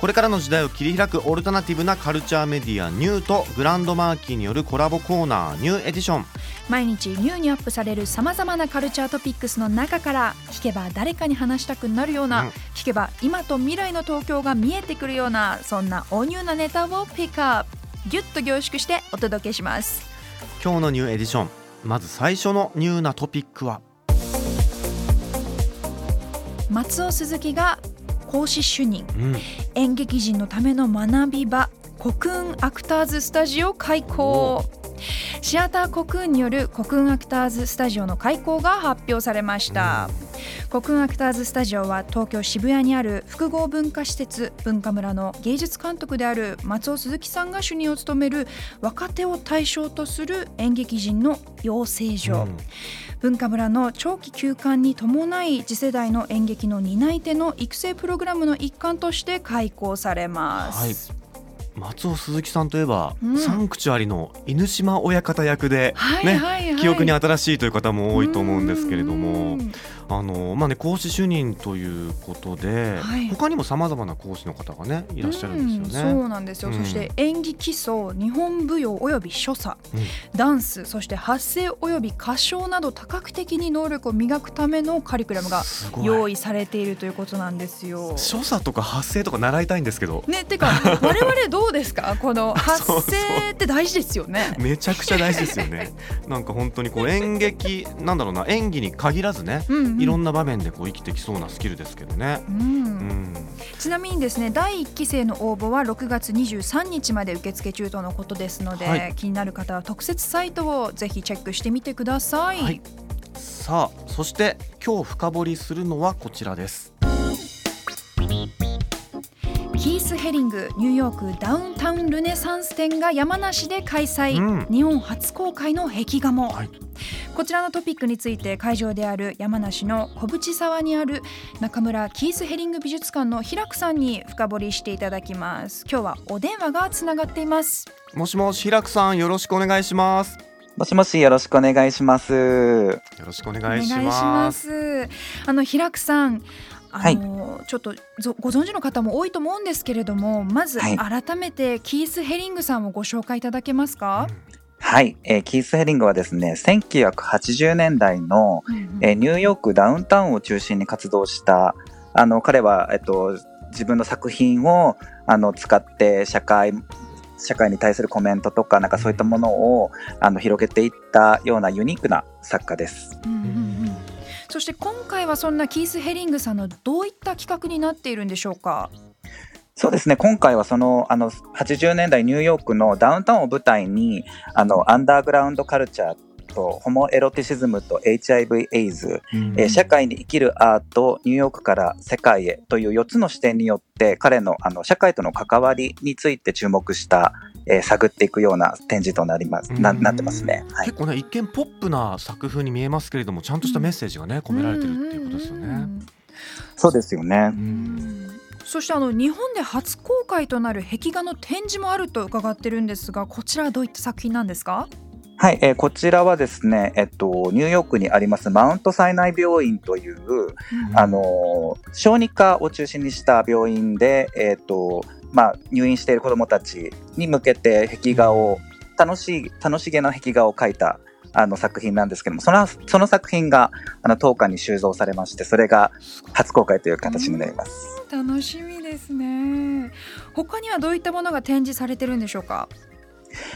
これからの時代を切り開くオルタナティブなカルチャーメディアニューとグランドマーキーによるコラボコーナーニューエディション。毎日ニューにアップされるさまざまなカルチャートピックスの中から聞けば誰かに話したくなるような、うん。聞けば今と未来の東京が見えてくるようなそんなおニューなネタをピックアップ。ギュッと凝縮してお届けします。今日のニューエディションまず最初のニューなトピックは？松尾鈴木が講師主任。うん。演劇人のための学び場コクーンアクターズスタジオ開校シアターコクーンによるコクーンアクターズスタジオの開校が発表されました、コクーンアクターズスタジオは東京渋谷にある複合文化施設文化村の芸術監督である松尾鈴木さんが主任を務める若手を対象とする演劇人の養成所、うん。文化村の長期休館に伴い次世代の演劇の担い手の育成プログラムの一環として開講されます。松尾鈴木さんといえば、うん。サンクチュアリの犬島親方役で、はいねはいはい。記憶に新しいという方も多いと思うんですけれどうもんあのまあね講師主任ということで、はい。他にもさまざまな講師の方がねいらっしゃるんですよね。うんそうなんですよ、うん。そして演技基礎日本舞踊および所作、ダンスそして発声および歌唱など多角的に能力を磨くためのカリキュラムが用意されているということなんですよ。所作とか発声とか習いたいんですけど。ね、てか我々どうですか？この 発声って大事ですよね。めちゃくちゃ大事ですよね。なんか本当にこう演劇なんだろうな演技に限らずね、うんうんいろんな場面でこう生きてきそうなスキルですけどね。うんうん、ちなみにですね第1期生の応募は6月23日まで受付中とのことですので、はい気になる方は特設サイトをぜひチェックしてみてください。はいさあそして今日深掘りするのはこちらです。キース・ヘリングニューヨークダウンタウンルネサンス展が山梨で開催、うん。日本初公開の壁画も、はい。こちらのトピックについて会場である山梨の小淵沢にある中村キース・ヘリング美術館の平久さんに深掘りしていただきます。今日はお電話がつながっています。もしもし平久さんよろしくお願いします。もしもしよろしくお願いします。よろしくお願いしま。ますす。あの平久さんあの、ちょっとぞご存知の方も多いと思うんですけれどもまずはい。改めてキース・ヘリングさんをご紹介いただけますか、はい、えーキース・ヘリングはですね、1980年代の、うんうん。えーニューヨークダウンタウンを中心に活動した、あの、彼は、えっと、自分の作品を、あの、使って社会、社会に対するコメントとか、なんかそういったものを、あの、広げていったようなユニークな作家です。うんうんうんそして今回はそんなキース・ヘリングさんのどういった企画になっているんでしょうか？そうですね、今回はその、あの、80年代ニューヨークのダウンタウンを舞台に、あの、アンダーグラウンドカルチャーと、ホモエロティシズムと HIV エイズ、えー社会に生きるアートニューヨークから世界へという4つの視点によって彼のあの社会との関わりについて注目した、えー探っていくような展示となります。なうん。なってますね。はい。結構ね一見ポップな作風に見えますけれどもちゃんとしたメッセージがね込められてるっていうことですよね。うんそうですよね。う。うん。んそしてあの日本で初公開となる壁画の展示もあると伺ってるんですがこちらはどういった作品なんですか？はい、えーこちらはですね、えっと、ニューヨークにありますマウントサイナイ病院という、あのー小児科を中心にした病院で、えっとまあ、入院している子どもたちに向けて壁画を楽しい楽しげな壁画を描いたあの作品なんですけどもそのその作品があの当館に収蔵されましてそれが初公開という形になります。楽しみですね。他にはどういったものが展示されてるんでしょうか？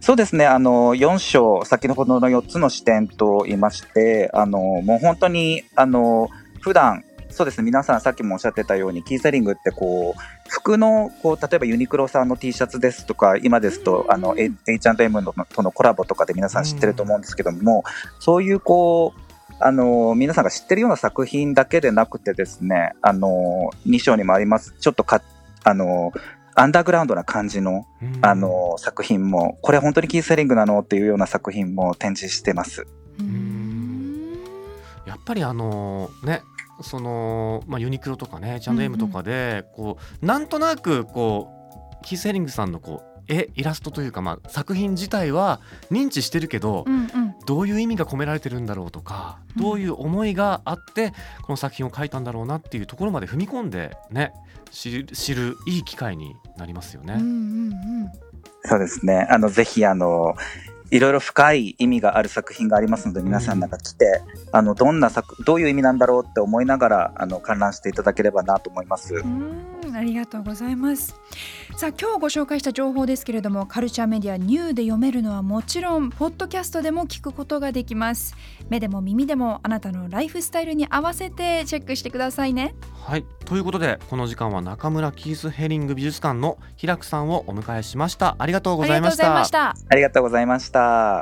そうですね、あの、4章、先ほどの4つの視点と言いまして、あの、もう本当に、あの、普段、そうですね、皆さんさっきもおっしゃってたように、キーセリングってこう、服の、こう、例えばユニクロさんの T シャツですとか、今ですと、あの、H&M のとのコラボとかで皆さん知ってると思うんですけども、そういうこう、あの、皆さんが知ってるような作品だけでなくてですね、あの、2章にもあります、ちょっとか、あの、アンダーグラウンドな感じの、うん。あの作品もこれ本当にキース・ヘリングなのっていうような作品も展示してます。うん。やっぱりあのねその、まあ、ユニクロとかね H&M とかで、こうなんとなくこうキース・ヘリングさんのこう絵イラストというか、まあ、作品自体は認知してるけど、うんうんどういう意味が込められてるんだろうとか、うんどういう思いがあってこの作品を描いたんだろうなっていうところまで踏み込んでね知る知るいい機会になりますよね。うんうんうんそうですね。あの、ぜひ、あの、いろいろ深い意味がある作品がありますので、皆さんなんか来て、あの、どんな作、どういう意味なんだろうって思いながら、あの、観覧していただければなと思います。うんありがとうございます。さあ今日ご紹介した情報ですけれどもカルチャーメディアニューで読めるのはもちろんポッドキャストでも聞くことができます。目でも耳でもあなたのライフスタイルに合わせてチェックしてくださいね。はい。ということでこの時間は中村キース・ヘリング美術館の平久さんをお迎えしました。ありがとうごありがとうございましたざいました。ありがとうございました。